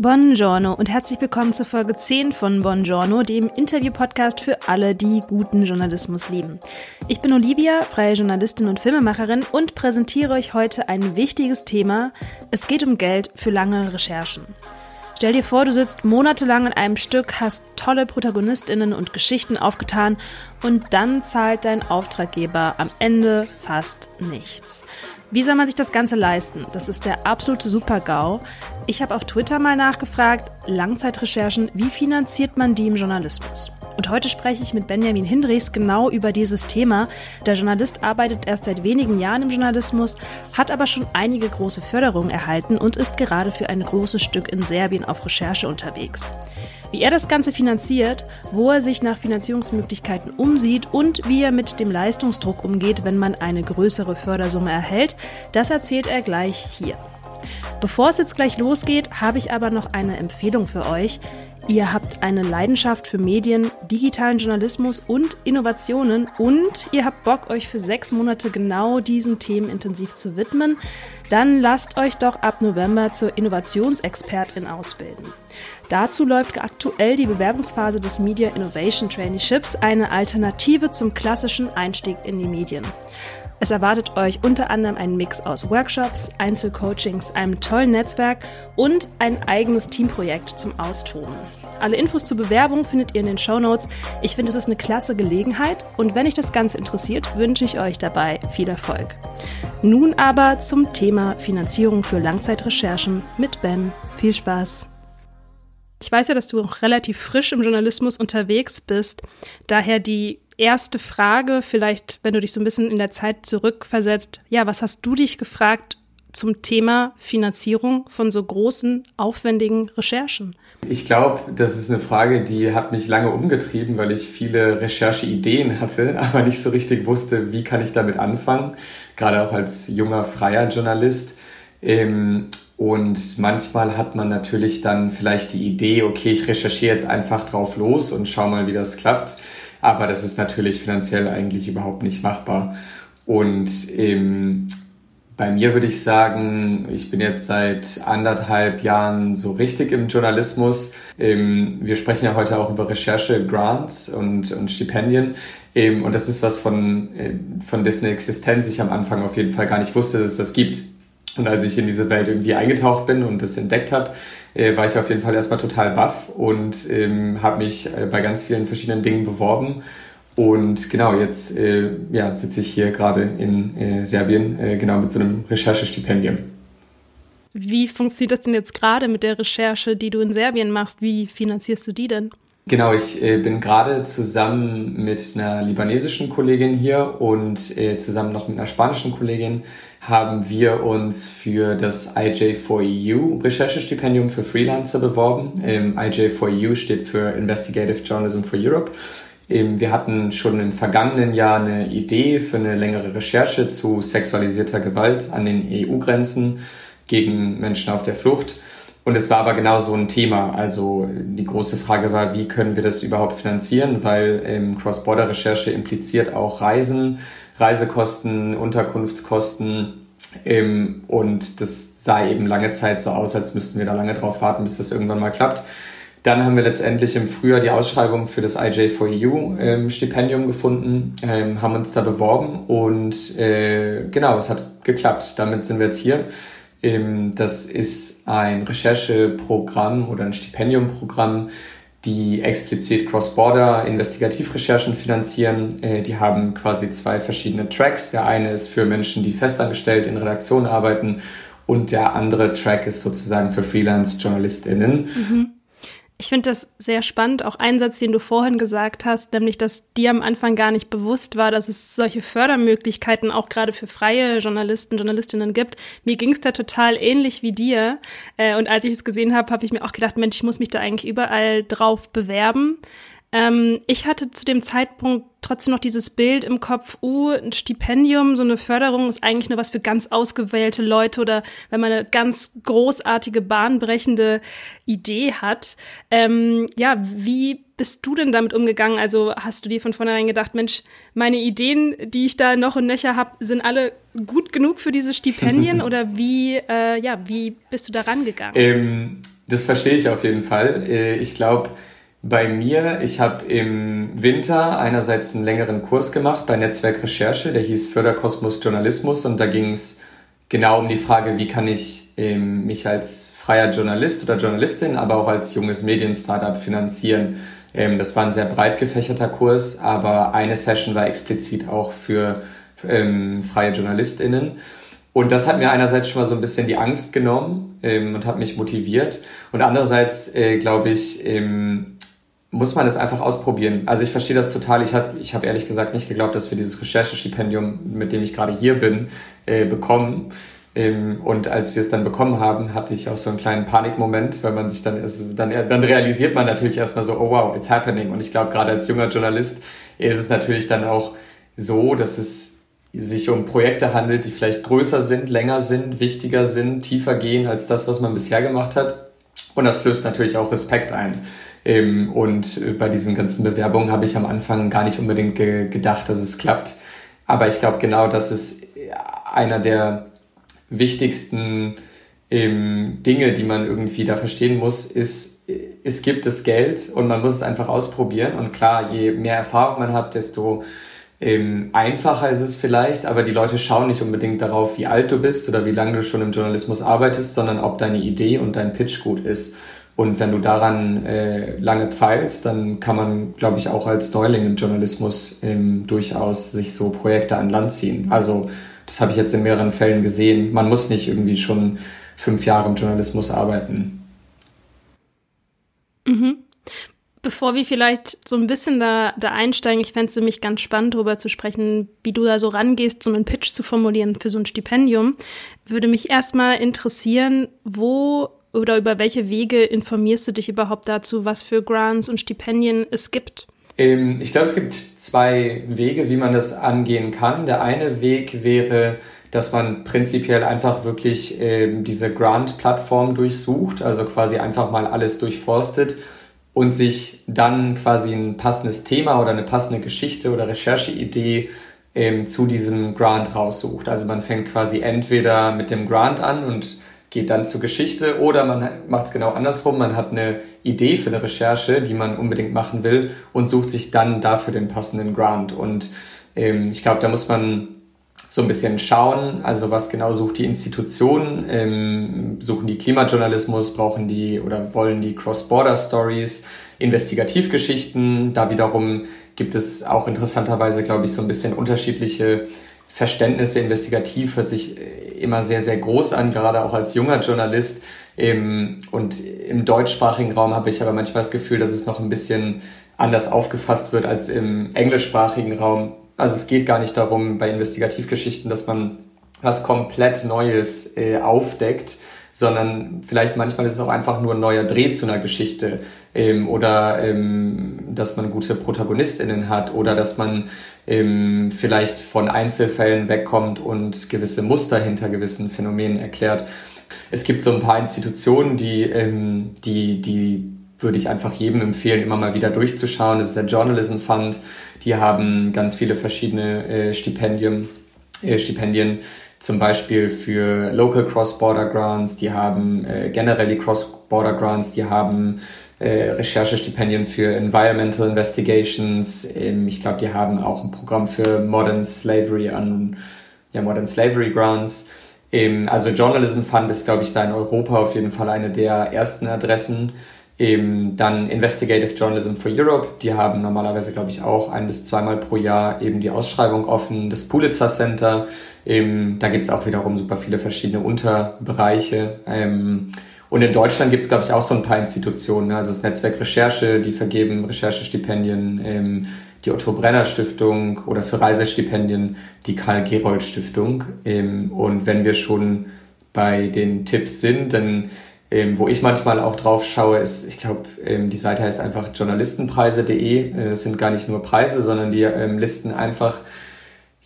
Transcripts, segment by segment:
Buongiorno und herzlich willkommen zur Folge 10 von Buongiorno, dem Interview-Podcast für alle, die guten Journalismus lieben. Ich bin Olivia, freie Journalistin und Filmemacherin und präsentiere euch heute ein wichtiges Thema. Es geht um Geld für lange Recherchen. Stell dir vor, du sitzt monatelang in einem Stück, hast tolle Protagonistinnen und Geschichten aufgetan und dann zahlt dein Auftraggeber am Ende fast nichts. Wie soll man sich das Ganze leisten? Das ist der absolute Super-GAU. Ich habe auf Twitter mal nachgefragt, Langzeitrecherchen, wie finanziert man die im Journalismus? Und heute spreche ich mit Benjamin Hindrichs genau über dieses Thema. Der Journalist arbeitet erst seit wenigen Jahren im Journalismus, hat aber schon einige große Förderungen erhalten und ist gerade für ein großes Stück in Serbien auf Recherche unterwegs. Wie er das Ganze finanziert, wo er sich nach Finanzierungsmöglichkeiten umsieht und wie er mit dem Leistungsdruck umgeht, wenn man eine größere Fördersumme erhält, das erzählt er gleich hier. Bevor es jetzt gleich losgeht, habe ich aber noch eine Empfehlung für euch. Ihr habt eine Leidenschaft für Medien, digitalen Journalismus und Innovationen und ihr habt Bock, euch für sechs Monate genau diesen Themen intensiv zu widmen, dann lasst euch doch ab November zur Innovationsexpertin ausbilden. Dazu läuft aktuell die Bewerbungsphase des Media Innovation Traineeships, eine Alternative zum klassischen Einstieg in die Medien. Es erwartet euch unter anderem ein Mix aus Workshops, Einzelcoachings, einem tollen Netzwerk und ein eigenes Teamprojekt zum Austoben. Alle Infos zur Bewerbung findet ihr in den Show Notes. Ich finde, es ist eine klasse Gelegenheit und wenn euch das Ganze interessiert, wünsche ich euch dabei viel Erfolg. Nun aber zum Thema Finanzierung für Langzeitrecherchen mit Ben. Viel Spaß! Ich weiß ja, dass du auch relativ frisch im Journalismus unterwegs bist. Daher die erste Frage, vielleicht, wenn du dich so ein bisschen in der Zeit zurückversetzt. Ja, was hast du dich gefragt zum Thema Finanzierung von so großen, aufwendigen Recherchen? Ich glaube, das ist eine Frage, die hat mich lange umgetrieben, weil ich viele Rechercheideen hatte, aber nicht so richtig wusste, wie kann ich damit anfangen, gerade auch als junger freier Journalist. Ähm, und manchmal hat man natürlich dann vielleicht die Idee, okay, ich recherchiere jetzt einfach drauf los und schau mal, wie das klappt. Aber das ist natürlich finanziell eigentlich überhaupt nicht machbar. Und ähm, bei mir würde ich sagen, ich bin jetzt seit anderthalb Jahren so richtig im Journalismus. Wir sprechen ja heute auch über Recherche, Grants und, und Stipendien. Und das ist was von, äh, von dessen Existenz ich am Anfang auf jeden Fall gar nicht wusste, dass es das gibt. Und als ich in diese Welt irgendwie eingetaucht bin und das entdeckt habe, äh, war ich auf jeden Fall erstmal total baff und ähm, habe mich äh, bei ganz vielen verschiedenen Dingen beworben. Und genau, jetzt äh, ja, sitze ich hier gerade in äh, Serbien, äh, genau mit so einem Recherchestipendium. Wie funktioniert das denn jetzt gerade mit der Recherche, die du in Serbien machst? Wie finanzierst du die denn? Genau, ich äh, bin gerade zusammen mit einer libanesischen Kollegin hier und äh, zusammen noch mit einer spanischen Kollegin haben wir uns für das IJ4EU Recherchestipendium für Freelancer beworben. Ähm, IJ4EU steht für Investigative Journalism for Europe. Wir hatten schon im vergangenen Jahr eine Idee für eine längere Recherche zu sexualisierter Gewalt an den EU-Grenzen gegen Menschen auf der Flucht. Und es war aber genau so ein Thema. Also die große Frage war, wie können wir das überhaupt finanzieren? Weil ähm, Cross-Border-Recherche impliziert auch Reisen, Reisekosten, Unterkunftskosten. Ähm, und das sah eben lange Zeit so aus, als müssten wir da lange drauf warten, bis das irgendwann mal klappt. Dann haben wir letztendlich im Frühjahr die Ausschreibung für das IJ4EU ähm, gefunden, ähm, haben uns da beworben und äh, genau, es hat geklappt. Damit sind wir jetzt hier. Ähm, das ist ein Rechercheprogramm oder ein Stipendiumprogramm, die explizit Cross-Border Investigativrecherchen finanzieren. Äh, die haben quasi zwei verschiedene Tracks. Der eine ist für Menschen, die festangestellt in Redaktionen arbeiten und der andere Track ist sozusagen für Freelance-JournalistInnen. Mhm. Ich finde das sehr spannend, auch ein Satz, den du vorhin gesagt hast, nämlich, dass dir am Anfang gar nicht bewusst war, dass es solche Fördermöglichkeiten auch gerade für freie Journalisten, Journalistinnen gibt. Mir ging es da total ähnlich wie dir. Äh, und als ich es gesehen habe, habe ich mir auch gedacht, Mensch, ich muss mich da eigentlich überall drauf bewerben. Ähm, ich hatte zu dem Zeitpunkt trotzdem noch dieses Bild im Kopf, uh, ein Stipendium, so eine Förderung ist eigentlich nur was für ganz ausgewählte Leute oder wenn man eine ganz großartige, bahnbrechende Idee hat. Ähm, ja, wie bist du denn damit umgegangen? Also hast du dir von vornherein gedacht, Mensch, meine Ideen, die ich da noch und nöcher habe, sind alle gut genug für diese Stipendien oder wie, äh, ja, wie bist du da rangegangen? Ähm Das verstehe ich auf jeden Fall. Äh, ich glaube, bei mir, ich habe im Winter einerseits einen längeren Kurs gemacht bei Netzwerk Recherche, der hieß Förderkosmos Journalismus und da ging es genau um die Frage, wie kann ich ähm, mich als freier Journalist oder Journalistin, aber auch als junges Medien-Startup finanzieren. Ähm, das war ein sehr breit gefächerter Kurs, aber eine Session war explizit auch für ähm, freie JournalistInnen. Und das hat mir einerseits schon mal so ein bisschen die Angst genommen ähm, und hat mich motiviert. Und andererseits, äh, glaube ich, ähm, muss man es einfach ausprobieren. Also ich verstehe das total. Ich habe ich hab ehrlich gesagt nicht geglaubt, dass wir dieses Recherchestipendium, mit dem ich gerade hier bin, äh, bekommen. Ähm, und als wir es dann bekommen haben, hatte ich auch so einen kleinen Panikmoment, weil man sich dann, also dann, dann realisiert man natürlich erstmal so, oh wow, it's happening. Und ich glaube, gerade als junger Journalist ist es natürlich dann auch so, dass es sich um Projekte handelt, die vielleicht größer sind, länger sind, wichtiger sind, tiefer gehen als das, was man bisher gemacht hat. Und das flößt natürlich auch Respekt ein. Ähm, und bei diesen ganzen Bewerbungen habe ich am Anfang gar nicht unbedingt gedacht, dass es klappt. Aber ich glaube genau, das ist einer der wichtigsten ähm, Dinge, die man irgendwie da verstehen muss, ist, es gibt das Geld und man muss es einfach ausprobieren. Und klar, je mehr Erfahrung man hat, desto ähm, einfacher ist es vielleicht, aber die Leute schauen nicht unbedingt darauf, wie alt du bist oder wie lange du schon im Journalismus arbeitest, sondern ob deine Idee und dein Pitch gut ist. Und wenn du daran äh, lange pfeilst, dann kann man, glaube ich, auch als Neuling im Journalismus ähm, durchaus sich so Projekte an Land ziehen. Also das habe ich jetzt in mehreren Fällen gesehen. Man muss nicht irgendwie schon fünf Jahre im Journalismus arbeiten. Mhm. Bevor wir vielleicht so ein bisschen da, da einsteigen, ich fände es nämlich ganz spannend, darüber zu sprechen, wie du da so rangehst, so einen Pitch zu formulieren für so ein Stipendium, würde mich erstmal interessieren, wo oder über welche Wege informierst du dich überhaupt dazu, was für Grants und Stipendien es gibt? Ähm, ich glaube, es gibt zwei Wege, wie man das angehen kann. Der eine Weg wäre, dass man prinzipiell einfach wirklich ähm, diese Grant-Plattform durchsucht, also quasi einfach mal alles durchforstet und sich dann quasi ein passendes Thema oder eine passende Geschichte oder Rechercheidee ähm, zu diesem Grant raussucht. Also man fängt quasi entweder mit dem Grant an und geht dann zur Geschichte oder man macht es genau andersrum. Man hat eine Idee für eine Recherche, die man unbedingt machen will und sucht sich dann dafür den passenden Grant. Und ähm, ich glaube, da muss man so ein bisschen schauen, also was genau sucht die Institution, ähm, suchen die Klimajournalismus, brauchen die oder wollen die Cross-Border-Stories, Investigativgeschichten, da wiederum gibt es auch interessanterweise, glaube ich, so ein bisschen unterschiedliche Verständnisse. Investigativ hört sich immer sehr, sehr groß an, gerade auch als junger Journalist. Und im deutschsprachigen Raum habe ich aber manchmal das Gefühl, dass es noch ein bisschen anders aufgefasst wird als im englischsprachigen Raum. Also es geht gar nicht darum bei Investigativgeschichten, dass man was komplett Neues äh, aufdeckt, sondern vielleicht manchmal ist es auch einfach nur ein neuer Dreh zu einer Geschichte ähm, oder ähm, dass man gute ProtagonistInnen hat oder dass man ähm, vielleicht von Einzelfällen wegkommt und gewisse Muster hinter gewissen Phänomenen erklärt. Es gibt so ein paar Institutionen, die, ähm, die, die würde ich einfach jedem empfehlen, immer mal wieder durchzuschauen. Das ist der Journalism Fund. Die haben ganz viele verschiedene äh, Stipendien, äh, Stipendien, zum Beispiel für Local Cross-Border Grants. Die haben äh, generell die Cross-Border Grants. Die haben äh, Recherchestipendien für Environmental Investigations. Ähm, ich glaube, die haben auch ein Programm für Modern Slavery an ja, Modern Slavery Grants. Ähm, also Journalism Fund ist, glaube ich, da in Europa auf jeden Fall eine der ersten Adressen. Eben dann Investigative Journalism for Europe, die haben normalerweise, glaube ich, auch ein bis zweimal pro Jahr eben die Ausschreibung offen. Das Pulitzer Center, eben, da gibt's auch wiederum super viele verschiedene Unterbereiche. Ähm, und in Deutschland gibt's glaube ich, auch so ein paar Institutionen, ne? also das Netzwerk Recherche, die vergeben Recherchestipendien, ähm, die Otto Brenner Stiftung oder für Reisestipendien die Karl Gerold Stiftung. Ähm, und wenn wir schon bei den Tipps sind, dann ähm, wo ich manchmal auch drauf schaue, ist, ich glaube, ähm, die Seite heißt einfach journalistenpreise.de. Äh, das sind gar nicht nur Preise, sondern die ähm, listen einfach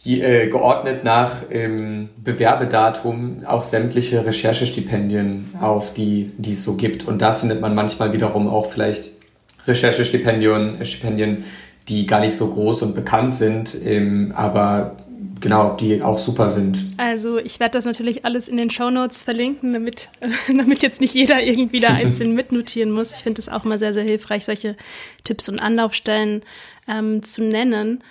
je, äh, geordnet nach ähm, Bewerbedatum auch sämtliche Recherchestipendien auf, die, die es so gibt. Und da findet man manchmal wiederum auch vielleicht Recherchestipendien, äh, Stipendien, die gar nicht so groß und bekannt sind, ähm, aber genau, die auch super sind. Also ich werde das natürlich alles in den Shownotes verlinken, damit, damit jetzt nicht jeder irgendwie da einzeln mitnotieren muss. Ich finde es auch immer sehr, sehr hilfreich, solche Tipps und Anlaufstellen ähm, zu nennen.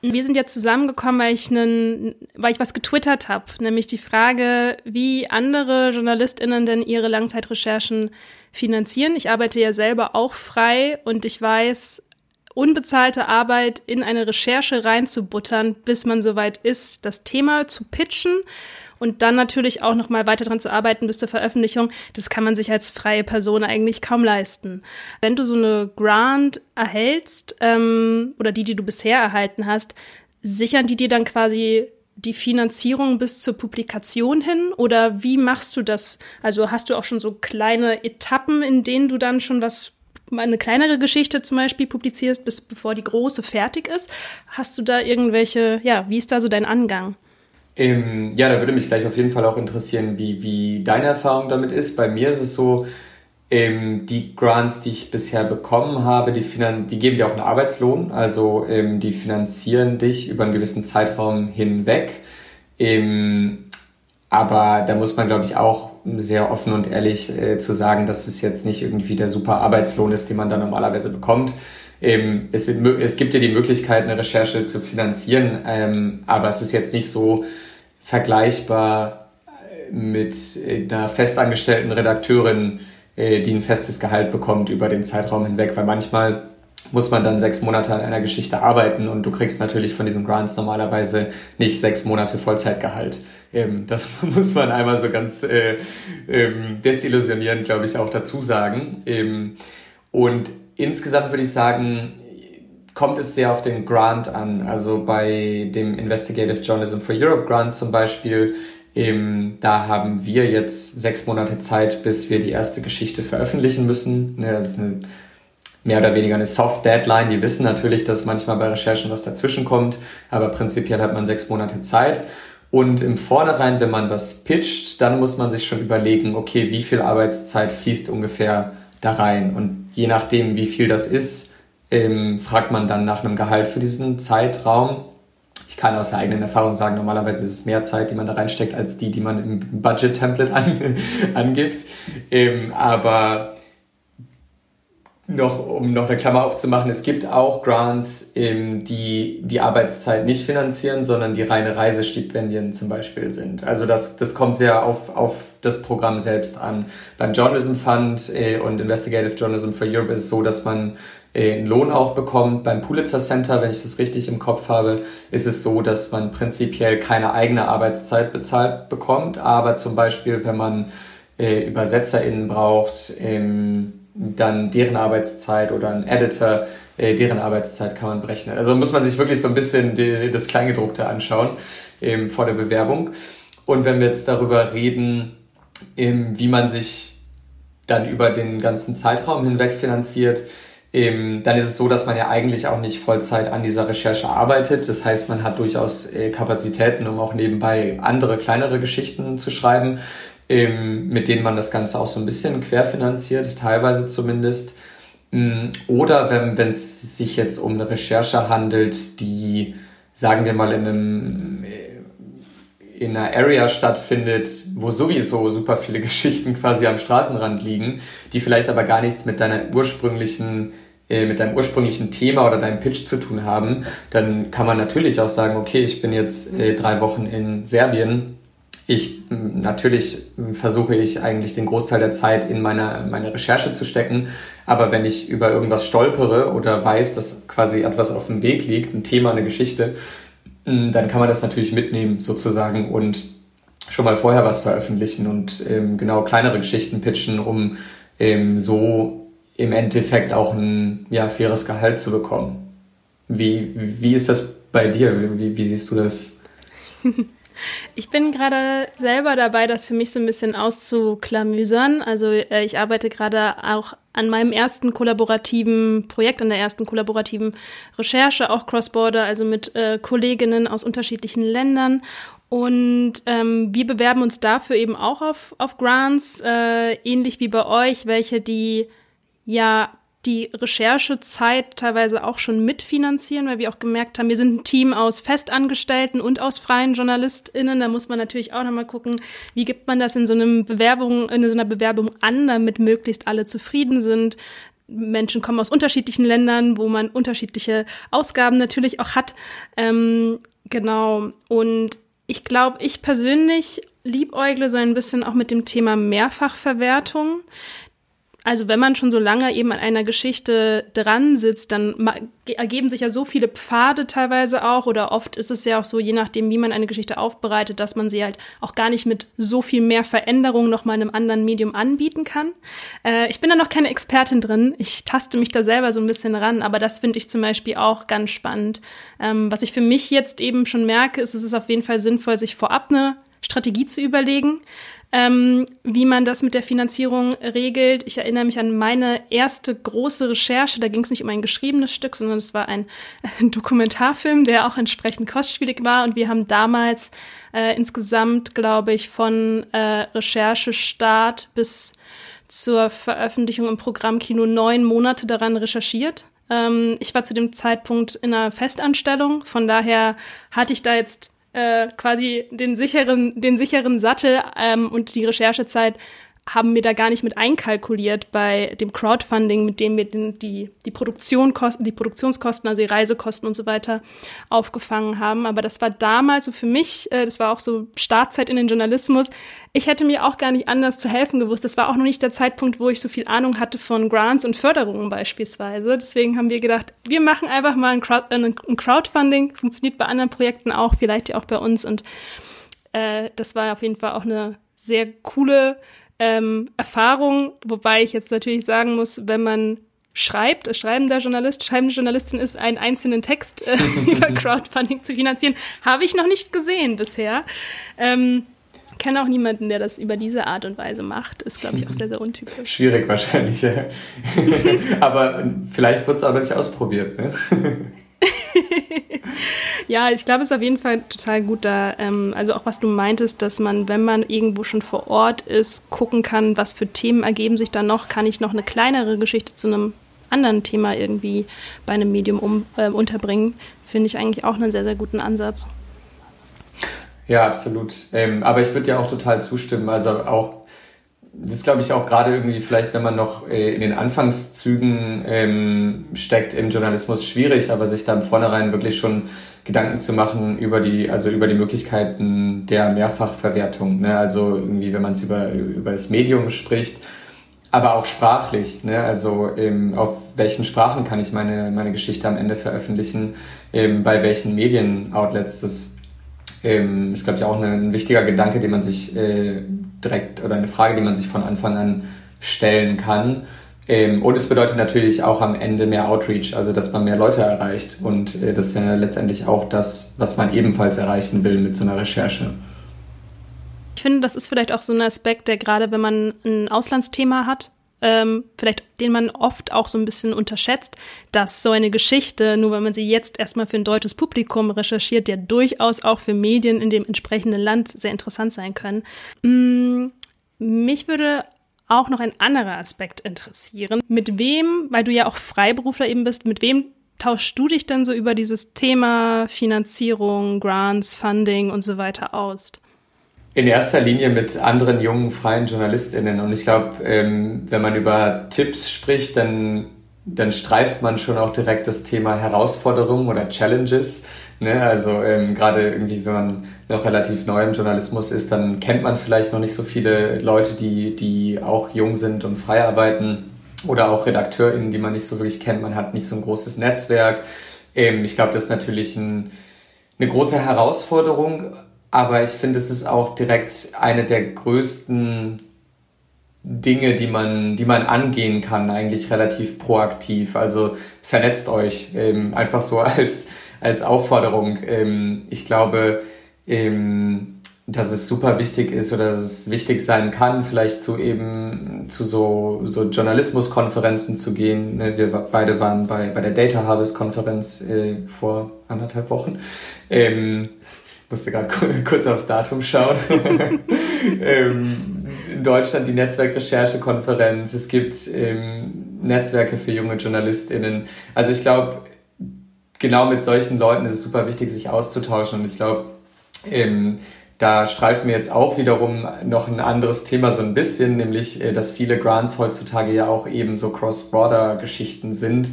Wir sind jetzt zusammengekommen, weil ich, einen, weil ich was getwittert habe, nämlich die Frage, wie andere JournalistInnen denn ihre Langzeitrecherchen finanzieren. Ich arbeite ja selber auch frei und ich weiß, unbezahlte Arbeit in eine Recherche reinzubuttern, bis man soweit ist, das Thema zu pitchen und dann natürlich auch noch mal weiter dran zu arbeiten bis zur Veröffentlichung, das kann man sich als freie Person eigentlich kaum leisten. Wenn du so eine Grant erhältst ähm, oder die, die du bisher erhalten hast, sichern die dir dann quasi die Finanzierung bis zur Publikation hin oder wie machst du das? Also hast du auch schon so kleine Etappen, in denen du dann schon was eine kleinere Geschichte zum Beispiel publizierst, bis bevor die große fertig ist. Hast du da irgendwelche, ja, wie ist da so dein Angang? Ähm, ja, da würde mich gleich auf jeden Fall auch interessieren, wie, wie deine Erfahrung damit ist. Bei mir ist es so, ähm, die Grants, die ich bisher bekommen habe, die, finan die geben dir auch einen Arbeitslohn, also ähm, die finanzieren dich über einen gewissen Zeitraum hinweg. Ähm, aber da muss man, glaube ich, auch sehr offen und ehrlich äh, zu sagen, dass es jetzt nicht irgendwie der super Arbeitslohn ist, den man dann normalerweise bekommt. Ähm, es, es, gibt ja die Möglichkeit, eine Recherche zu finanzieren, ähm, aber es ist jetzt nicht so vergleichbar äh, mit äh, einer festangestellten Redakteurin, äh, die ein festes Gehalt bekommt über den Zeitraum hinweg, weil manchmal muss man dann sechs Monate an einer Geschichte arbeiten und du kriegst natürlich von diesen Grants normalerweise nicht sechs Monate Vollzeitgehalt. Ähm, das muss man einmal so ganz äh, ähm, desillusionierend, glaube ich, auch dazu sagen. Ähm, und insgesamt würde ich sagen, kommt es sehr auf den Grant an. Also bei dem Investigative Journalism for Europe Grant zum Beispiel, ähm, da haben wir jetzt sechs Monate Zeit, bis wir die erste Geschichte veröffentlichen müssen. Ne, das ist eine, mehr oder weniger eine Soft Deadline. Die wissen natürlich, dass manchmal bei Recherchen was dazwischen kommt, aber prinzipiell hat man sechs Monate Zeit. Und im Vornherein, wenn man was pitcht, dann muss man sich schon überlegen, okay, wie viel Arbeitszeit fließt ungefähr da rein. Und je nachdem, wie viel das ist, ähm, fragt man dann nach einem Gehalt für diesen Zeitraum. Ich kann aus der eigenen Erfahrung sagen, normalerweise ist es mehr Zeit, die man da reinsteckt, als die, die man im Budget-Template an, angibt. Ähm, aber noch, um noch eine Klammer aufzumachen, es gibt auch Grants, ähm, die die Arbeitszeit nicht finanzieren, sondern die reine Reisestipendien zum Beispiel sind. Also das, das kommt sehr auf, auf das Programm selbst an. Beim Journalism Fund äh, und Investigative Journalism for Europe ist es so, dass man einen Lohn auch bekommt. Beim Pulitzer Center, wenn ich das richtig im Kopf habe, ist es so, dass man prinzipiell keine eigene Arbeitszeit bezahlt bekommt, aber zum Beispiel, wenn man äh, UbersetzerInnen braucht, ähm, dann deren Arbeitszeit oder ein Editor, äh, deren Arbeitszeit kann man berechnen. Also muss man sich wirklich so ein bisschen die, das Kleingedruckte anschauen ähm, vor der Bewerbung. Und wenn wir jetzt darüber reden, ähm, wie man sich dann über den ganzen Zeitraum hinweg finanziert, ähm, dann ist es so, dass man ja eigentlich auch nicht Vollzeit an dieser Recherche arbeitet. Das heißt, man hat durchaus äh, Kapazitäten, um auch nebenbei andere kleinere Geschichten zu schreiben ähm, mit denen man das Ganze auch so ein bisschen querfinanziert, teilweise zumindest. Mm, oder wenn es sich jetzt um eine Recherche handelt, die, sagen wir mal, in einem äh, in einer Area stattfindet, wo sowieso super viele Geschichten quasi am Straßenrand liegen, die vielleicht aber gar nichts mit deiner ursprünglichen äh, mit deinem ursprünglichen Thema oder deinem Pitch zu tun haben, dann kann man natürlich auch sagen, okay, ich bin jetzt äh, drei Wochen in Serbien ich natürlich versuche ich eigentlich den Großteil der Zeit in meine, meine Recherche zu stecken. Aber wenn ich über irgendwas stolpere oder weiß, dass quasi etwas auf dem Weg liegt, ein Thema, eine Geschichte, dann kann man das natürlich mitnehmen sozusagen und schon mal vorher was veröffentlichen und ähm, genau kleinere Geschichten pitchen, um ähm, so im Endeffekt auch ein ja, faires Gehalt zu bekommen. Wie, wie ist das bei dir? Wie, wie siehst du das? Ich bin gerade selber dabei, das für mich so ein bisschen auszuklamüsern. Also äh, ich arbeite gerade auch an meinem ersten kollaborativen Projekt, an der ersten kollaborativen Recherche, auch Cross-Border, also mit äh, Kolleginnen aus unterschiedlichen Ländern. Und ähm, wir bewerben uns dafür eben auch auf, auf Grants, äh, ähnlich wie bei euch, welche die ja die Recherchezeit teilweise auch schon mitfinanzieren, weil wir auch gemerkt haben, wir sind ein Team aus Festangestellten und aus freien JournalistInnen. Da muss man natürlich auch nochmal gucken, wie gibt man das in so einem Bewerbung, in so einer Bewerbung an, damit möglichst alle zufrieden sind. Menschen kommen aus unterschiedlichen Ländern, wo man unterschiedliche Ausgaben natürlich auch hat. Ähm, genau. Und ich glaube, ich persönlich liebäugle so ein bisschen auch mit dem Thema Mehrfachverwertung. Also wenn man schon so lange eben an einer Geschichte dran sitzt, dann ergeben sich ja so viele Pfade teilweise auch oder oft ist es ja auch so, je nachdem, wie man eine Geschichte aufbereitet, dass man sie halt auch gar nicht mit so viel mehr Veränderung noch mal einem anderen Medium anbieten kann. Äh, ich bin da noch keine Expertin drin. Ich taste mich da selber so ein bisschen ran, aber das finde ich zum Beispiel auch ganz spannend. Ähm, was ich für mich jetzt eben schon merke, ist, es ist auf jeden Fall sinnvoll, sich vorab eine Strategie zu überlegen ähm, wie man das mit der Finanzierung regelt. Ich erinnere mich an meine erste große Recherche. Da ging es nicht um ein geschriebenes Stück, sondern es war ein, Dokumentarfilm, der auch entsprechend kostspielig war. Und wir haben damals äh, insgesamt, glaube ich, von äh, Recherchestart bis zur Veröffentlichung im Programmkino neun Monate daran recherchiert. Ähm, ich war zu dem Zeitpunkt in einer Festanstellung, von daher hatte ich da jetzt äh, quasi den sicheren, den sicheren Sattel ähm, und die Recherchezeit haben wir da gar nicht mit einkalkuliert bei dem Crowdfunding, mit dem wir den, die, die Produktion die Produktionskosten, also die Reisekosten und so weiter aufgefangen haben. Aber das war damals so für mich, äh, das war auch so Startzeit in den Journalismus. Ich hätte mir auch gar nicht anders zu helfen gewusst. Das war auch noch nicht der Zeitpunkt, wo ich so viel Ahnung hatte von Grants und Förderungen beispielsweise. Deswegen haben wir gedacht, wir machen einfach mal ein, Crowd, äh, ein Crowdfunding. Funktioniert bei anderen Projekten auch, vielleicht ja auch bei uns. Und äh, das war auf jeden Fall auch eine sehr coole ähm, Erfahrung, wobei ich jetzt natürlich sagen muss, wenn man schreibt, schreibender Journalist, schreibende Journalistin ist, einen einzelnen Text äh, über Crowdfunding zu finanzieren, habe ich noch nicht gesehen bisher. Ähm, kenne auch niemanden, der das über diese Art und Weise macht. Ist, glaube ich, auch sehr, sehr untypisch. Schwierig wahrscheinlich, ja. aber vielleicht wird es aber nicht ausprobiert, ne? ja, ich glaube, es ist auf jeden Fall total gut da, ähm, also auch was du meintest, dass man, wenn man irgendwo schon vor Ort ist, gucken kann, was für Themen ergeben sich da noch, kann ich noch eine kleinere Geschichte zu einem anderen Thema irgendwie bei einem Medium um, äh, unterbringen, finde ich eigentlich auch einen sehr, sehr guten Ansatz. Ja, absolut. Ähm, aber ich würde ja auch total zustimmen. Also auch das ist, glaube ich, auch gerade irgendwie vielleicht, wenn man noch äh, in den Anfangszügen ähm, steckt im Journalismus, schwierig, aber sich da im Vornherein wirklich schon Gedanken zu machen über die, also über die Möglichkeiten der Mehrfachverwertung. Ne? Also irgendwie, wenn man es über, über das Medium spricht, aber auch sprachlich. Ne? Also ähm, auf welchen Sprachen kann ich meine, meine Geschichte am Ende veröffentlichen, ähm, bei welchen Medienoutlets. Das ähm, ist, glaube ich, auch ein wichtiger Gedanke, den man sich äh, direkt oder eine Frage, die man sich von Anfang an stellen kann. Ähm, und es bedeutet natürlich auch am Ende mehr Outreach, also dass man mehr Leute erreicht. Und äh, das ist ja letztendlich auch das, was man ebenfalls erreichen will mit so einer Recherche. Ich finde, das ist vielleicht auch so ein Aspekt, der gerade, wenn man ein Auslandsthema hat, ähm, vielleicht den man oft auch so ein bisschen unterschätzt, dass so eine Geschichte, nur wenn man sie jetzt erstmal für ein deutsches Publikum recherchiert, ja durchaus auch für Medien in dem entsprechenden Land sehr interessant sein können. Mm, mich würde auch noch ein anderer Aspekt interessieren. Mit wem, weil du ja auch Freiberufler eben bist, mit wem tauschst du dich denn so über dieses Thema Finanzierung, Grants, Funding und so weiter aus? In erster Linie mit anderen jungen freien JournalistInnen. Und ich glaube, ähm, wenn man über Tipps spricht, dann, dann streift man schon auch direkt das Thema Herausforderungen oder Challenges. Ne? Also ähm, gerade irgendwie, wenn man noch relativ neu im Journalismus ist, dann kennt man vielleicht noch nicht so viele Leute, die, die auch jung sind und frei arbeiten. Oder auch RedakteurInnen, die man nicht so wirklich kennt. Man hat nicht so ein großes Netzwerk. Ähm, ich glaube, das ist natürlich ein, eine große Herausforderung, aber ich finde, es ist auch direkt eine der größten Dinge, die man, die man angehen kann, eigentlich relativ proaktiv. Also vernetzt euch ähm, einfach so als, als Aufforderung. Ähm, ich glaube, ähm, dass es super wichtig ist oder dass es wichtig sein kann, vielleicht zu eben zu so, so Journalismuskonferenzen zu gehen. Ne, wir beide waren bei, bei der Data Harvest Konferenz äh, vor anderthalb Wochen. Ähm, musste gerade kurz aufs Datum schauen. ähm, in Deutschland die Netzwerkrecherchekonferenz, es gibt ähm, Netzwerke für junge JournalistInnen. Also ich glaube, genau mit solchen Leuten ist es super wichtig, sich auszutauschen. Und ich glaube, ähm, da streifen wir jetzt auch wiederum noch ein anderes Thema so ein bisschen, nämlich, äh, dass viele Grants heutzutage ja auch eben so Cross-Border-Geschichten sind.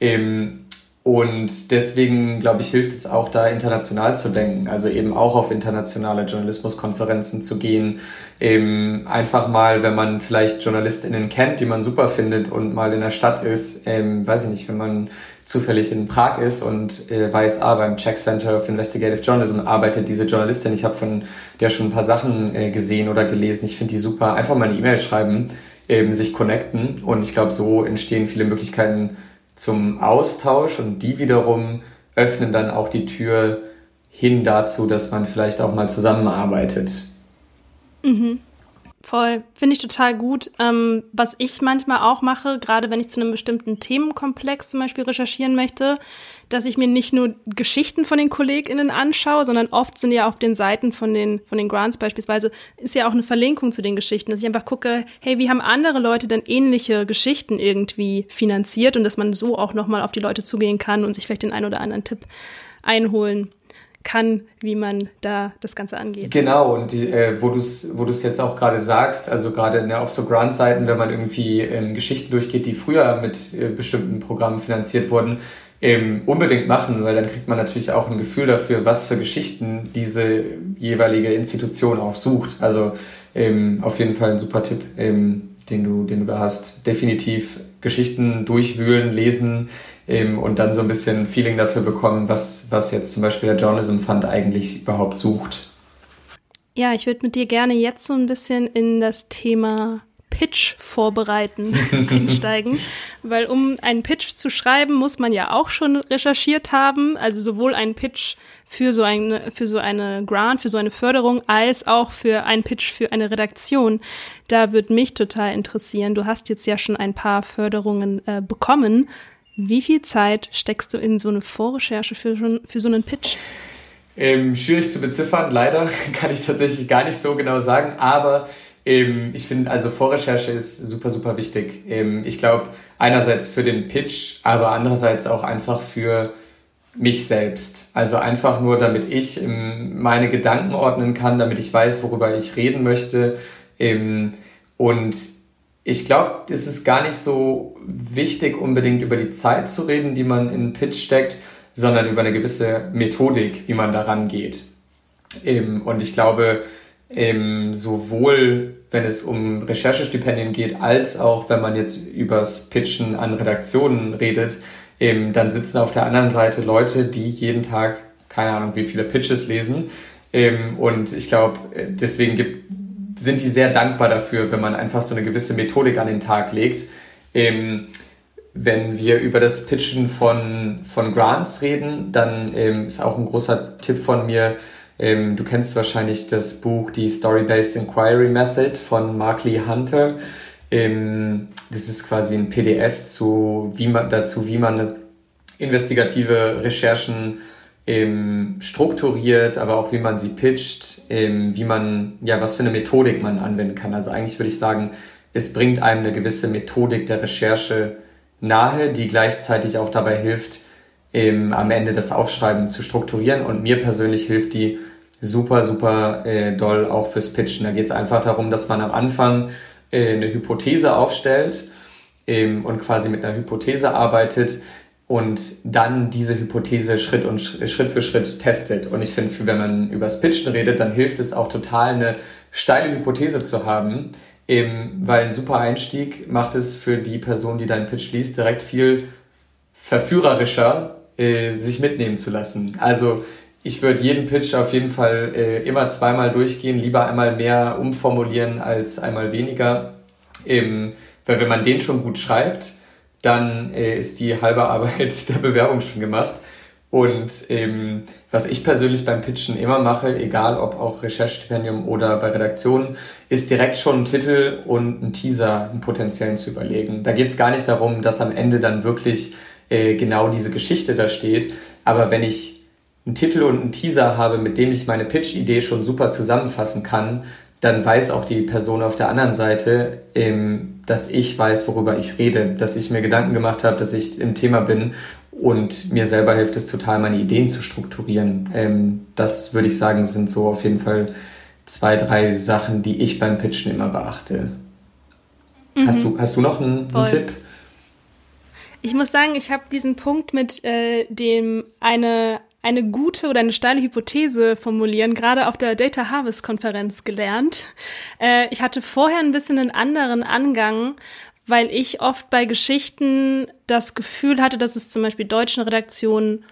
Ähm, und deswegen, glaube ich, hilft es auch da international zu denken, also eben auch auf internationale Journalismuskonferenzen zu gehen. Eben einfach mal, wenn man vielleicht JournalistInnen kennt, die man super findet und mal in der Stadt ist, ähm, weiß ich nicht, wenn man zufällig in Prag ist und äh, weiß, ah, beim Czech Center of Investigative Journalism arbeitet diese Journalistin. Ich habe von der schon ein paar Sachen äh, gesehen oder gelesen. Ich finde die super. Einfach mal eine E-Mail schreiben, eben sich connecten. Und ich glaube, so entstehen viele Möglichkeiten zum Austausch und die wiederum öffnen dann auch die Tür hin dazu, dass man vielleicht auch mal zusammenarbeitet. Mhm. Voll, finde ich total gut. Ähm, was ich manchmal auch mache, gerade wenn ich zu einem bestimmten Themenkomplex zum Beispiel recherchieren möchte, dass ich mir nicht nur Geschichten von den KollegInnen anschaue, sondern oft sind ja auf den Seiten von den, von den Grants beispielsweise, ist ja auch eine Verlinkung zu den Geschichten, dass ich einfach gucke, hey, wie haben andere Leute denn ähnliche Geschichten irgendwie finanziert und dass man so auch nochmal auf die Leute zugehen kann und sich vielleicht den einen oder anderen Tipp einholen kann, wie man da das Ganze angeht. Genau, und die, äh, wo du es wo du's jetzt auch gerade sagst, also gerade ne, auf so Grant-Seiten, wenn man irgendwie ähm, Geschichten durchgeht, die früher mit äh, bestimmten Programmen finanziert wurden, ähm, unbedingt machen, weil dann kriegt man natürlich auch ein Gefühl dafür, was für Geschichten diese jeweilige Institution auch sucht. Also ähm, auf jeden Fall ein super Tipp, ähm, den, du, den du da hast. Definitiv Geschichten durchwühlen, lesen, ähm, und dann so ein bisschen Feeling dafür bekommen, was, was jetzt zum Beispiel der Journalism Fund eigentlich überhaupt sucht. Ja, ich würde mit dir gerne jetzt so ein bisschen in das Thema Pitch vorbereiten einsteigen, weil um einen Pitch zu schreiben, muss man ja auch schon recherchiert haben, also sowohl einen Pitch für so eine für so eine Grant, für so eine Förderung als auch für einen Pitch für eine Redaktion. Da würde mich total interessieren. Du hast jetzt ja schon ein paar Förderungen äh, bekommen. Wie viel Zeit steckst du in so eine Vorrecherche für, für so einen Pitch? Ähm, schwierig zu beziffern, leider kann ich tatsächlich gar nicht so genau sagen, aber ähm, ich finde, also Vorrecherche ist super, super wichtig. Ähm, ich glaube, einerseits für den Pitch, aber andererseits auch einfach für mich selbst. Also einfach nur, damit ich ähm, meine Gedanken ordnen kann, damit ich weiß, worüber ich reden möchte. Ähm, und ich glaube, es ist gar nicht so wichtig, unbedingt über die Zeit zu reden, die man in Pitch steckt, sondern über eine gewisse Methodik, wie man daran geht. Ähm, und ich glaube, ähm, sowohl wenn es um Recherchestipendien geht, als auch wenn man jetzt übers Pitchen an Redaktionen redet, ähm, dann sitzen auf der anderen Seite Leute, die jeden Tag, keine Ahnung, wie viele Pitches lesen. und ich glaube, deswegen gibt, sind die sehr dankbar dafür, wenn man einfach so eine gewisse Methodik an den Tag legt. Ähm, wenn wir über das Pitchen von, von Grants reden, dann ist auch ein großer Tipp von mir, ähm, du kennst wahrscheinlich das Buch Die Story-Based Inquiry Method von Mark Lee Hunter. Ähm, das ist quasi ein PDF zu, wie man, dazu, wie man investigative Recherchen ähm, strukturiert, aber auch wie man sie pitcht, ähm, wie man, ja, was für eine Methodik man anwenden kann. Also eigentlich würde ich sagen, es bringt einem eine gewisse Methodik der Recherche nahe, die gleichzeitig auch dabei hilft, ähm, am Ende das Aufschreiben zu strukturieren. Und mir persönlich hilft die super, super äh, doll auch fürs Pitchen. Da geht es einfach darum, dass man am Anfang äh, eine Hypothese aufstellt ähm, und quasi mit einer Hypothese arbeitet, und dann diese Hypothese Schritt und Schritt für Schritt testet. Und ich finde, wenn man übers Pitchen redet, dann hilft es auch total, eine steile Hypothese zu haben, eben, weil ein super Einstieg macht es für die Person, die deinen Pitch liest, direkt viel verführerischer, äh, sich mitnehmen zu lassen. Also ich würde jeden Pitch auf jeden Fall äh, immer zweimal durchgehen, lieber einmal mehr umformulieren als einmal weniger. Eben, weil wenn man den schon gut schreibt, dann äh, ist die halbe Arbeit der Bewerbung schon gemacht. Und ähm, was ich persönlich beim Pitchen immer mache, egal ob auch Recherchestipendium oder bei Redaktionen, ist direkt schon einen Titel und einen Teaser, einen potenziellen zu überlegen. Da geht es gar nicht darum, dass am Ende dann wirklich äh, genau diese Geschichte da steht. Aber wenn ich einen Titel und einen Teaser habe, mit dem ich meine Pitch-Idee schon super zusammenfassen kann, dann weiß auch die Person auf der anderen Seite, ähm, dass ich weiß, worüber ich rede, dass ich mir Gedanken gemacht habe, dass ich im Thema bin und mir selber hilft es total, meine Ideen zu strukturieren. Ähm, das würde ich sagen, sind so auf jeden Fall zwei, drei Sachen, die ich beim Pitchen immer beachte. Mhm. Hast, du, hast du noch einen, einen Tipp? Ich muss sagen, ich habe diesen Punkt mit äh, dem eine eine gute oder eine steile Hypothese formulieren, gerade auf der Data Harvest Konferenz gelernt. Äh, ich hatte vorher ein bisschen einen anderen Angang, weil ich oft bei Geschichten das Gefühl hatte, dass es zum Beispiel deutschen Redaktionen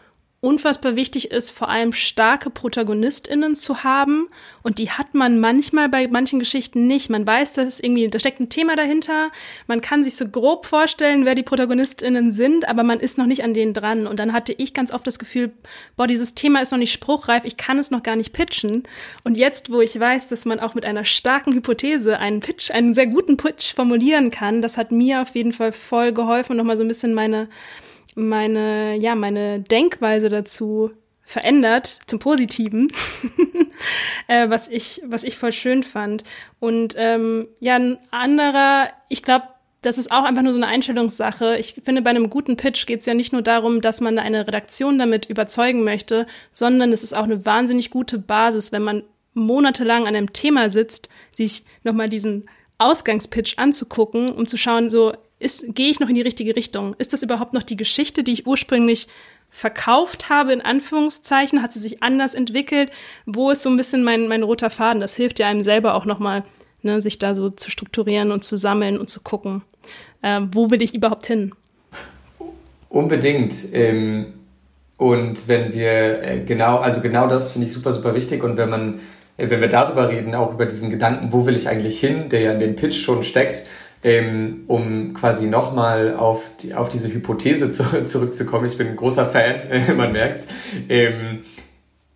unfassbar wichtig ist, vor allem starke ProtagonistInnen zu haben. Und die hat man manchmal bei manchen Geschichten nicht. Man weiß, dass irgendwie, da steckt ein Thema dahinter. Man kann sich so grob vorstellen, wer die ProtagonistInnen sind, aber man ist noch nicht an denen dran. Und dann hatte ich ganz oft das Gefühl, boah, dieses Thema ist noch nicht spruchreif, ich kann es noch gar nicht pitchen. Und jetzt, wo ich weiß, dass man auch mit einer starken Hypothese einen Pitch, einen sehr guten Pitch formulieren kann, das hat mir auf jeden Fall voll geholfen, nochmal so ein bisschen meine, meine, ja, meine Denkweise dazu verändert zum Positiven, äh, was ich, was ich voll schön fand. Und ähm, ja, ein anderer, ich glaube, das ist auch einfach nur so eine Einstellungssache. Ich finde, bei einem guten Pitch geht es ja nicht nur darum, dass man eine Redaktion damit überzeugen möchte, sondern es ist auch eine wahnsinnig gute Basis, wenn man monatelang an einem Thema sitzt, sich nochmal diesen Ausgangspitch anzugucken, um zu schauen, so, gehe ich noch in die richtige Richtung? Ist das überhaupt noch die Geschichte, die ich ursprünglich verkauft habe, in Anführungszeichen? Hat sie sich anders entwickelt? Wo ist so ein bisschen mein, mein roter Faden? Das hilft ja einem selber auch nochmal, ne, sich da so zu strukturieren und zu sammeln und zu gucken, äh, wo will ich überhaupt hin? Unbedingt. Ähm, und wenn wir äh, genau, also genau das finde ich super, super wichtig. Und wenn man, äh, wenn wir darüber reden, auch über diesen Gedanken, wo will ich eigentlich hin, der ja in dem Pitch schon steckt, ähm, um quasi nochmal auf, die, auf diese Hypothese zu, zurückzukommen. Ich bin ein großer Fan, man merkt's. Ähm,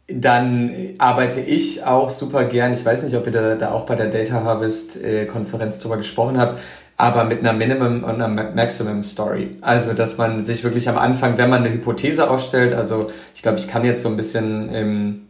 dann arbeite ich auch super gern, ich weiß nicht, ob ihr da, da auch bei der Data Harvest äh, Konferenz drüber gesprochen habt, aber mit einer Minimum und einer Maximum Story. Also, dass man sich wirklich am Anfang, wenn man eine Hypothese aufstellt, also ich glaube, ich kann jetzt so ein bisschen ähm,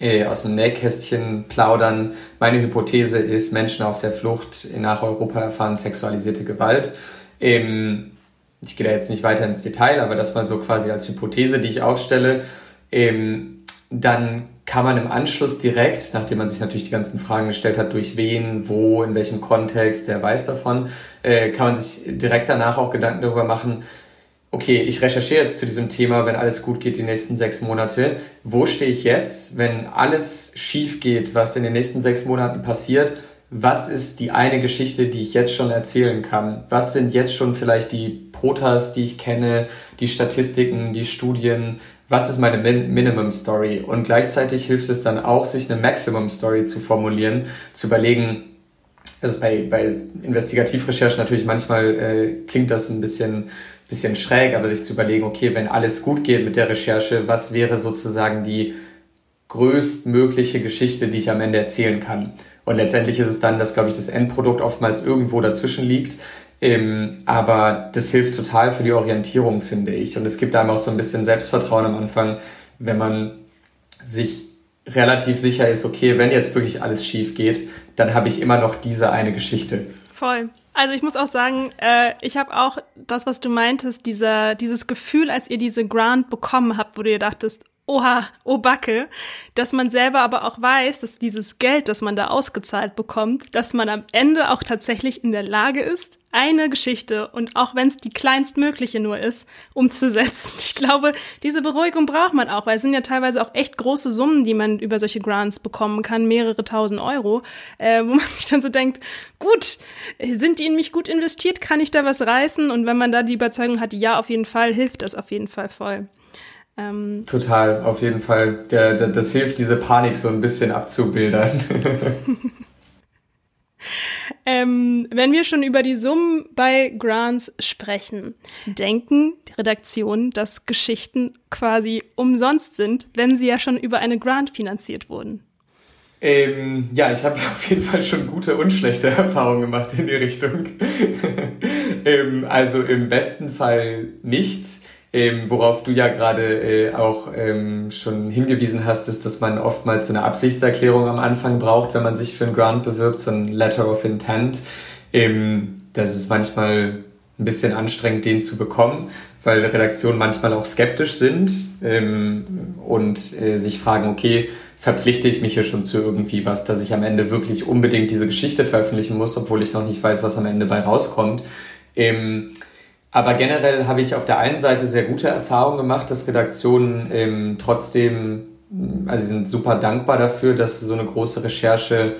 äh, aus dem Nähkästchen plaudern. Meine Hypothese ist, Menschen auf der Flucht nach Europa erfahren sexualisierte Gewalt. Ähm, ich gehe da jetzt nicht weiter ins Detail, aber das mal so quasi als Hypothese, die ich aufstelle. Ähm, dann kann man im Anschluss direkt, nachdem man sich natürlich die ganzen Fragen gestellt hat, durch wen, wo, in welchem Kontext, wer weiß davon, äh, kann man sich direkt danach auch Gedanken darüber machen, okay, ich recherchiere jetzt zu diesem Thema, wenn alles gut geht, die nächsten sechs Monate. Wo stehe ich jetzt, wenn alles schief geht, was in den nächsten sechs Monaten passiert? Was ist die eine Geschichte, die ich jetzt schon erzählen kann? Was sind jetzt schon vielleicht die Protas, die ich kenne, die Statistiken, die Studien? Was ist meine Min Minimum Story? Und gleichzeitig hilft es dann auch, sich eine Maximum Story zu formulieren, zu überlegen, also bei, bei Investigativrecherche natürlich manchmal äh, klingt das ein bisschen bisschen schräg, aber sich zu überlegen, okay, wenn alles gut geht mit der Recherche, was wäre sozusagen die größtmögliche Geschichte, die ich am Ende erzählen kann. Und letztendlich ist es dann, dass, glaube ich, das Endprodukt oftmals irgendwo dazwischen liegt. Ähm, aber das hilft total für die Orientierung, finde ich. Und es gibt einem auch so ein bisschen Selbstvertrauen am Anfang, wenn man sich relativ sicher ist, okay, wenn jetzt wirklich alles schief geht, dann habe ich immer noch diese eine Geschichte. Voll. Also ich muss auch sagen, äh, ich habe auch das, was du meintest, dieser, dieses Gefühl, als ihr diese Grant bekommen habt, wo du dir dachtest, oha, oh Backe, dass man selber aber auch weiß, dass dieses Geld, das man da ausgezahlt bekommt, dass man am Ende auch tatsächlich in der Lage ist, eine Geschichte und auch wenn es die kleinstmögliche nur ist, umzusetzen. Ich glaube, diese Beruhigung braucht man auch, weil es sind ja teilweise auch echt große Summen, die man über solche Grants bekommen kann, mehrere tausend Euro, äh, wo man sich dann so denkt, gut, sind die in mich gut investiert, kann ich da was reißen? Und wenn man da die Überzeugung hat, ja, auf jeden Fall, hilft das auf jeden Fall voll. Ähm, Total, auf jeden Fall. Der, der, das hilft, diese Panik so ein bisschen abzubildern. ähm, wenn wir schon über die Summen bei Grants sprechen, denken die Redaktionen, dass Geschichten quasi umsonst sind, wenn sie ja schon über eine Grant finanziert wurden? Ähm, ja, ich habe auf jeden Fall schon gute und schlechte Erfahrungen gemacht in die Richtung. ähm, also im besten Fall nicht Ähm, worauf du ja gerade äh, auch ähm, schon hingewiesen hast, ist, dass man oftmals so eine Absichtserklärung am Anfang braucht, wenn man sich für einen Grant bewirbt, so ein Letter of Intent. Ähm, das ist manchmal ein bisschen anstrengend, den zu bekommen, weil Redaktionen manchmal auch skeptisch sind ähm, und äh, sich fragen, okay, verpflichte ich mich hier schon zu irgendwie was, dass ich am Ende wirklich unbedingt diese Geschichte veröffentlichen muss, obwohl ich noch nicht weiß, was am Ende bei rauskommt. Ähm, aber generell habe ich auf der einen Seite sehr gute Erfahrungen gemacht, dass Redaktionen ähm, trotzdem, also sie sind super dankbar dafür, dass so eine große Recherche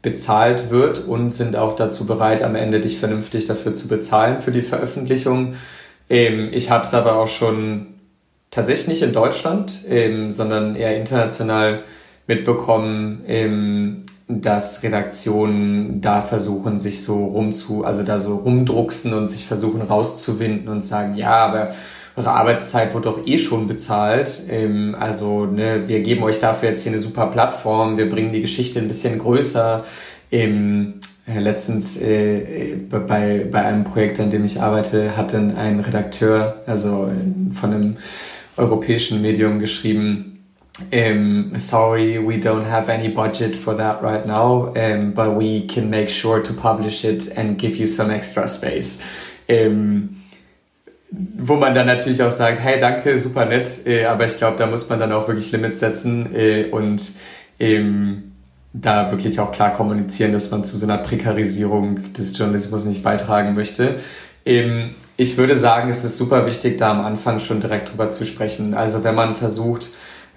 bezahlt wird und sind auch dazu bereit, am Ende dich vernünftig dafür zu bezahlen für die Veröffentlichung. Ähm, ich habe es aber auch schon tatsächlich nicht in Deutschland, ähm, sondern eher international mitbekommen, ähm, dass Redaktionen da versuchen, sich so rumzu, also da so rumdrucksen und sich versuchen rauszuwinden und sagen, ja, aber eure Arbeitszeit wird doch eh schon bezahlt. Ähm, also ne, wir geben euch dafür jetzt hier eine super Plattform, wir bringen die Geschichte ein bisschen größer. Ähm, letztens äh, bei, bei einem Projekt, an dem ich arbeite, hat dann ein Redakteur, also von einem europäischen Medium geschrieben, um, sorry, we don't have any budget for that right now, um, but we can make sure to publish it and give you some extra space. Um, wo man dann natürlich auch sagt, hey, danke, super nett, äh, aber ich glaube, da muss man dann auch wirklich Limits setzen äh, und ähm, da wirklich auch klar kommunizieren, dass man zu so einer Prekarisierung des Journalismus nicht beitragen möchte. Ähm, ich würde sagen, es ist super wichtig, da am Anfang schon direkt drüber zu sprechen. Also wenn man versucht,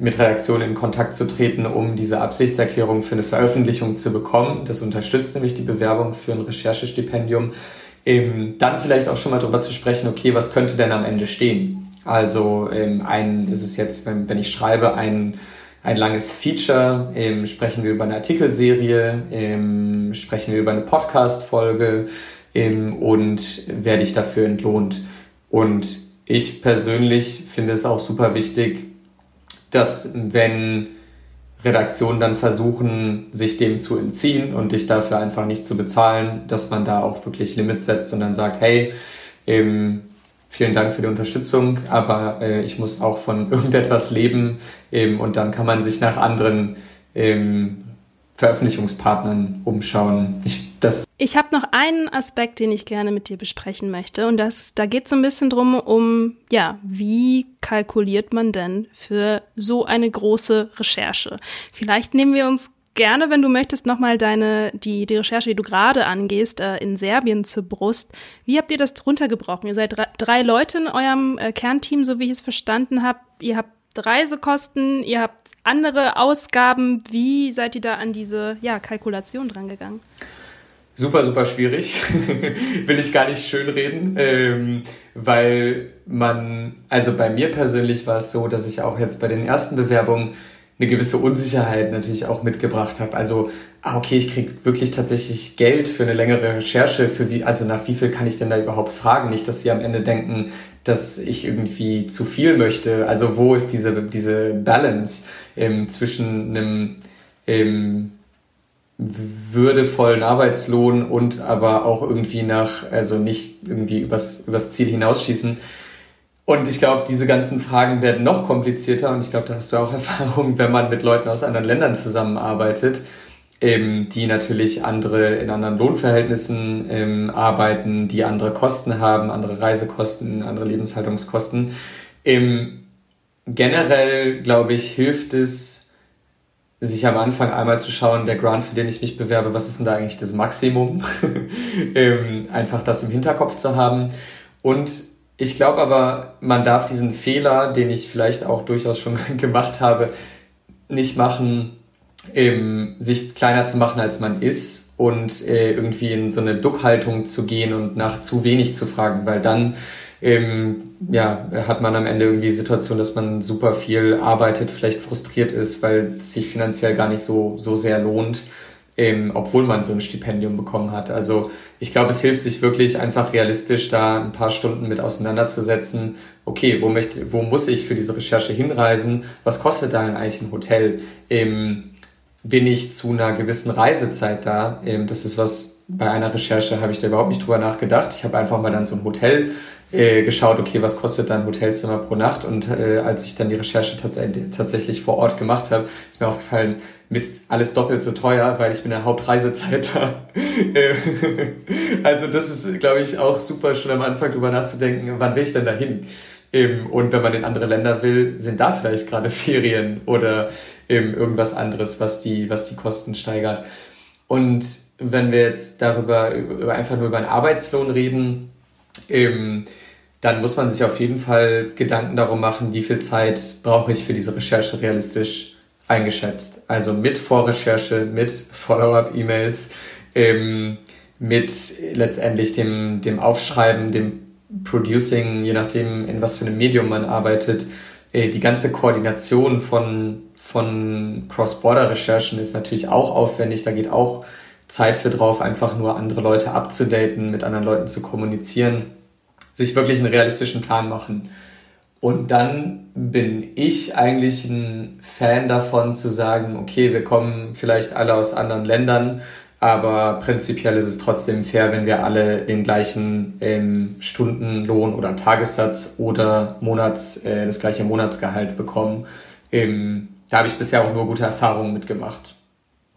mit Redaktionen in Kontakt zu treten, um diese Absichtserklärung für eine Veröffentlichung zu bekommen. Das unterstützt nämlich die Bewerbung für ein Recherchestipendium. Ähm, dann vielleicht auch schon mal darüber zu sprechen, okay, was könnte denn am Ende stehen? Also ähm, ein ist es jetzt, wenn, wenn ich schreibe, ein, ein langes Feature, ähm, sprechen wir über eine Artikelserie, ähm, sprechen wir über eine Podcast-Folge ähm, und werde ich dafür entlohnt. Und ich persönlich finde es auch super wichtig, dass wenn Redaktionen dann versuchen, sich dem zu entziehen und dich dafür einfach nicht zu bezahlen, dass man da auch wirklich Limits setzt und dann sagt, hey, ähm, vielen Dank für die Unterstützung, aber äh, ich muss auch von irgendetwas leben ähm, und dann kann man sich nach anderen ähm, Veröffentlichungspartnern umschauen. Ich ich habe noch einen Aspekt, den ich gerne mit dir besprechen möchte. Und das, da geht es so ein bisschen drum, um, ja, wie kalkuliert man denn für so eine große Recherche? Vielleicht nehmen wir uns gerne, wenn du möchtest, nochmal deine, die, die Recherche, die du gerade angehst, äh, in Serbien zur Brust. Wie habt ihr das runtergebrochen? Ihr seid drei, drei Leute in eurem äh, Kernteam, so wie ich es verstanden habe. Ihr habt Reisekosten, ihr habt andere Ausgaben. Wie seid ihr da an diese ja, Kalkulation drangegangen? Super, super schwierig. Will ich gar nicht schönreden, ähm, weil man, also bei mir persönlich war es so, dass ich auch jetzt bei den ersten Bewerbungen eine gewisse Unsicherheit natürlich auch mitgebracht habe. Also, ah, okay, ich krieg wirklich tatsächlich Geld für eine längere Recherche, für wie, also nach wie viel kann ich denn da überhaupt fragen? Nicht, dass sie am Ende denken, dass ich irgendwie zu viel möchte. Also wo ist diese, diese Balance ähm, zwischen einem ähm, würdevollen Arbeitslohn und aber auch irgendwie nach, also nicht irgendwie übers, übers Ziel hinausschießen. Und ich glaube, diese ganzen Fragen werden noch komplizierter und ich glaube, da hast du auch Erfahrung, wenn man mit Leuten aus anderen Ländern zusammenarbeitet, ähm, die natürlich andere in anderen Lohnverhältnissen ähm, arbeiten, die andere Kosten haben, andere Reisekosten, andere Lebenshaltungskosten. Ähm, generell, glaube ich, hilft es, sich am Anfang einmal zu schauen, der Grant, für den ich mich bewerbe, was ist denn da eigentlich das Maximum? ähm, einfach das im Hinterkopf zu haben. Und ich glaube aber, man darf diesen Fehler, den ich vielleicht auch durchaus schon gemacht habe, nicht machen, ähm, sich kleiner zu machen, als man ist und äh, irgendwie in so eine Duckhaltung zu gehen und nach zu wenig zu fragen, weil dann ähm, ja, hat man am Ende irgendwie die Situation, dass man super viel arbeitet, vielleicht frustriert ist, weil es sich finanziell gar nicht so, so sehr lohnt, ähm, obwohl man so ein Stipendium bekommen hat. Also ich glaube, es hilft sich wirklich einfach realistisch da ein paar Stunden mit auseinanderzusetzen. Okay, wo, möchte, wo muss ich für diese Recherche hinreisen? Was kostet da eigentlich ein Hotel? Ähm, bin ich zu einer gewissen Reisezeit da? Ähm, das ist was, bei einer Recherche habe ich da überhaupt nicht drüber nachgedacht. Ich habe einfach mal dann so ein Hotel äh, geschaut, okay, was kostet dann Hotelzimmer pro Nacht? Und äh, als ich dann die Recherche tats tatsächlich vor Ort gemacht habe, ist mir aufgefallen, Mist, alles doppelt so teuer, weil ich bin der Hauptreisezeit da. also das ist, glaube ich, auch super schon am Anfang drüber nachzudenken, wann will ich denn da hin? Und wenn man in andere Länder will, sind da vielleicht gerade Ferien oder irgendwas anderes, was die, was die Kosten steigert. Und wenn wir jetzt darüber, über, einfach nur über einen Arbeitslohn reden, dann muss man sich auf jeden Fall Gedanken darum machen, wie viel Zeit brauche ich für diese Recherche realistisch eingeschätzt. Also mit Vorrecherche, mit Follow-up-E-Mails, mit letztendlich dem, dem Aufschreiben, dem Producing, je nachdem, in was für einem Medium man arbeitet, äh, die ganze Koordination von, von Cross-Border-Recherchen ist natürlich auch aufwendig. Da geht auch Zeit für drauf, einfach nur andere Leute abzudaten, mit anderen Leuten zu kommunizieren, sich wirklich einen realistischen Plan machen. Und dann bin ich eigentlich ein Fan davon zu sagen, okay, wir kommen vielleicht alle aus anderen Ländern, aber prinzipiell ist es trotzdem fair, wenn wir alle den gleichen ähm, Stundenlohn oder Tagessatz oder Monats, äh, das gleiche Monatsgehalt bekommen. Ähm, da habe ich bisher auch nur gute Erfahrungen mitgemacht.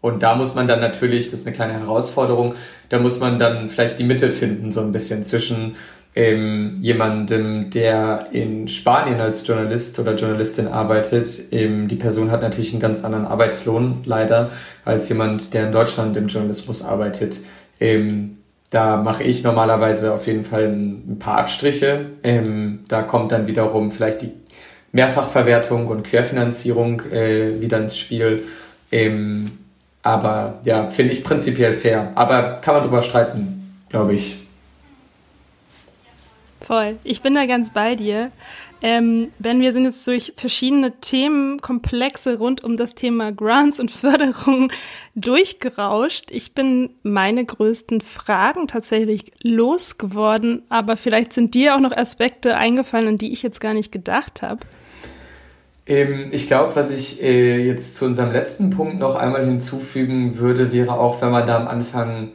Und da muss man dann natürlich, das ist eine kleine Herausforderung, da muss man dann vielleicht die Mitte finden, so ein bisschen zwischen ähm, jemandem, der in Spanien als Journalist oder Journalistin arbeitet. Ähm, die Person hat natürlich einen ganz anderen Arbeitslohn, leider, als jemand, der in Deutschland im Journalismus arbeitet. Ähm, da mache ich normalerweise auf jeden Fall ein, paar Abstriche. Ähm, da kommt dann wiederum vielleicht die Mehrfachverwertung und Querfinanzierung äh, wieder ins Spiel. Ähm, aber ja, finde ich prinzipiell fair. Aber kann man drüber streiten, glaube ich. Voll. Ich bin da ganz bei dir. Ähm, ben, wir sind jetzt durch verschiedene Themenkomplexe rund um das Thema Grants und Förderung durchgerauscht. Ich bin meine größten Fragen tatsächlich losgeworden, aber vielleicht sind dir auch noch Aspekte eingefallen, an die ich jetzt gar nicht gedacht habe. Ähm, ich glaube, was ich äh, jetzt zu unserem letzten Punkt noch einmal hinzufügen würde, wäre auch, wenn man da am Anfang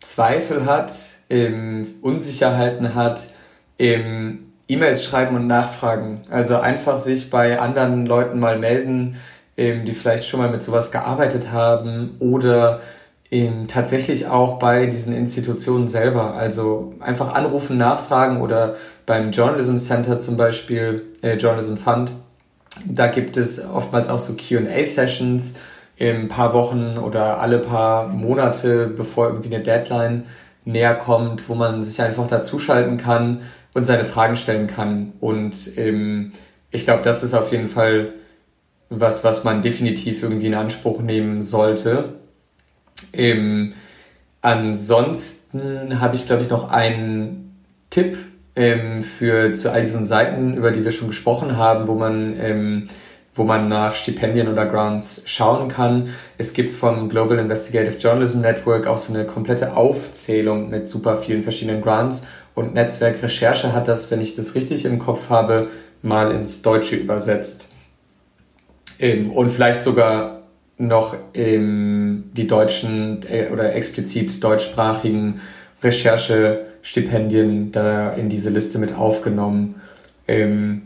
Zweifel hat, ähm, Unsicherheiten hat, ähm, E-Mails schreiben und nachfragen. Also einfach sich bei anderen Leuten mal melden, die vielleicht schon mal mit sowas gearbeitet haben oder tatsächlich auch bei diesen Institutionen selber. Also einfach anrufen, nachfragen oder beim Journalism Center zum Beispiel, äh, Journalism Fund, da gibt es oftmals auch so QA-Sessions in ein paar Wochen oder alle paar Monate, bevor irgendwie eine Deadline näher kommt, wo man sich einfach dazuschalten kann und seine Fragen stellen kann. Und ähm, ich glaube, das ist auf jeden Fall was, was man definitiv irgendwie in Anspruch nehmen sollte. Ähm, ansonsten habe ich, glaube ich, noch einen Tipp ähm, für zu all diesen Seiten, über die wir schon gesprochen haben, wo man ähm, wo man nach Stipendien oder Grants schauen kann. Es gibt vom Global Investigative Journalism Network auch so eine komplette Aufzählung mit super vielen verschiedenen Grants und Netzwerk Recherche hat das, wenn ich das richtig im Kopf habe, mal ins Deutsche übersetzt. Ähm, und vielleicht sogar noch ähm, die deutschen äh, oder explizit deutschsprachigen Recherchestipendien da in diese Liste mit aufgenommen. Ähm,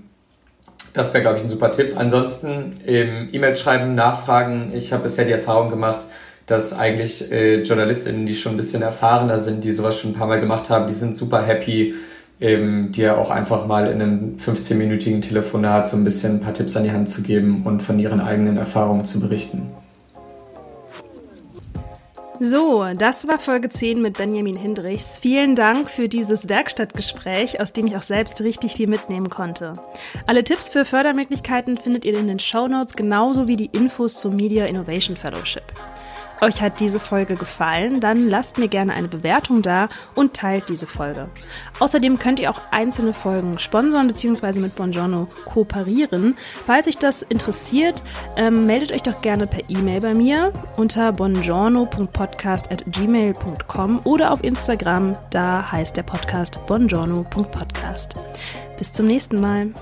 das wäre, glaube ich, ein super Tipp. Ansonsten E-Mails schreiben, nachfragen. Ich habe bisher die Erfahrung gemacht, dass eigentlich äh, JournalistInnen, die schon ein bisschen erfahrener sind, die sowas schon ein paar Mal gemacht haben, die sind super happy, ähm, dir auch einfach mal in einem 15-minütigen Telefonat so ein bisschen ein paar Tipps an die Hand zu geben und von ihren eigenen Erfahrungen zu berichten. So, das war Folge 10 mit Benjamin Hindrichs. Vielen Dank für dieses Werkstattgespräch, aus dem ich auch selbst richtig viel mitnehmen konnte. Alle Tipps für Fördermöglichkeiten findet ihr in den Show Notes genauso wie die Infos zum Media Innovation Fellowship. Euch hat diese Folge gefallen, dann lasst mir gerne eine Bewertung da und teilt diese Folge. Außerdem könnt ihr auch einzelne Folgen sponsern bzw. mit Bongiorno kooperieren. Falls euch das interessiert, ähm, meldet euch doch gerne per E-Mail bei mir unter bongiorno.podcast.gmail.com oder auf Instagram, da heißt der Podcast bongiorno.podcast. Bis zum nächsten Mal.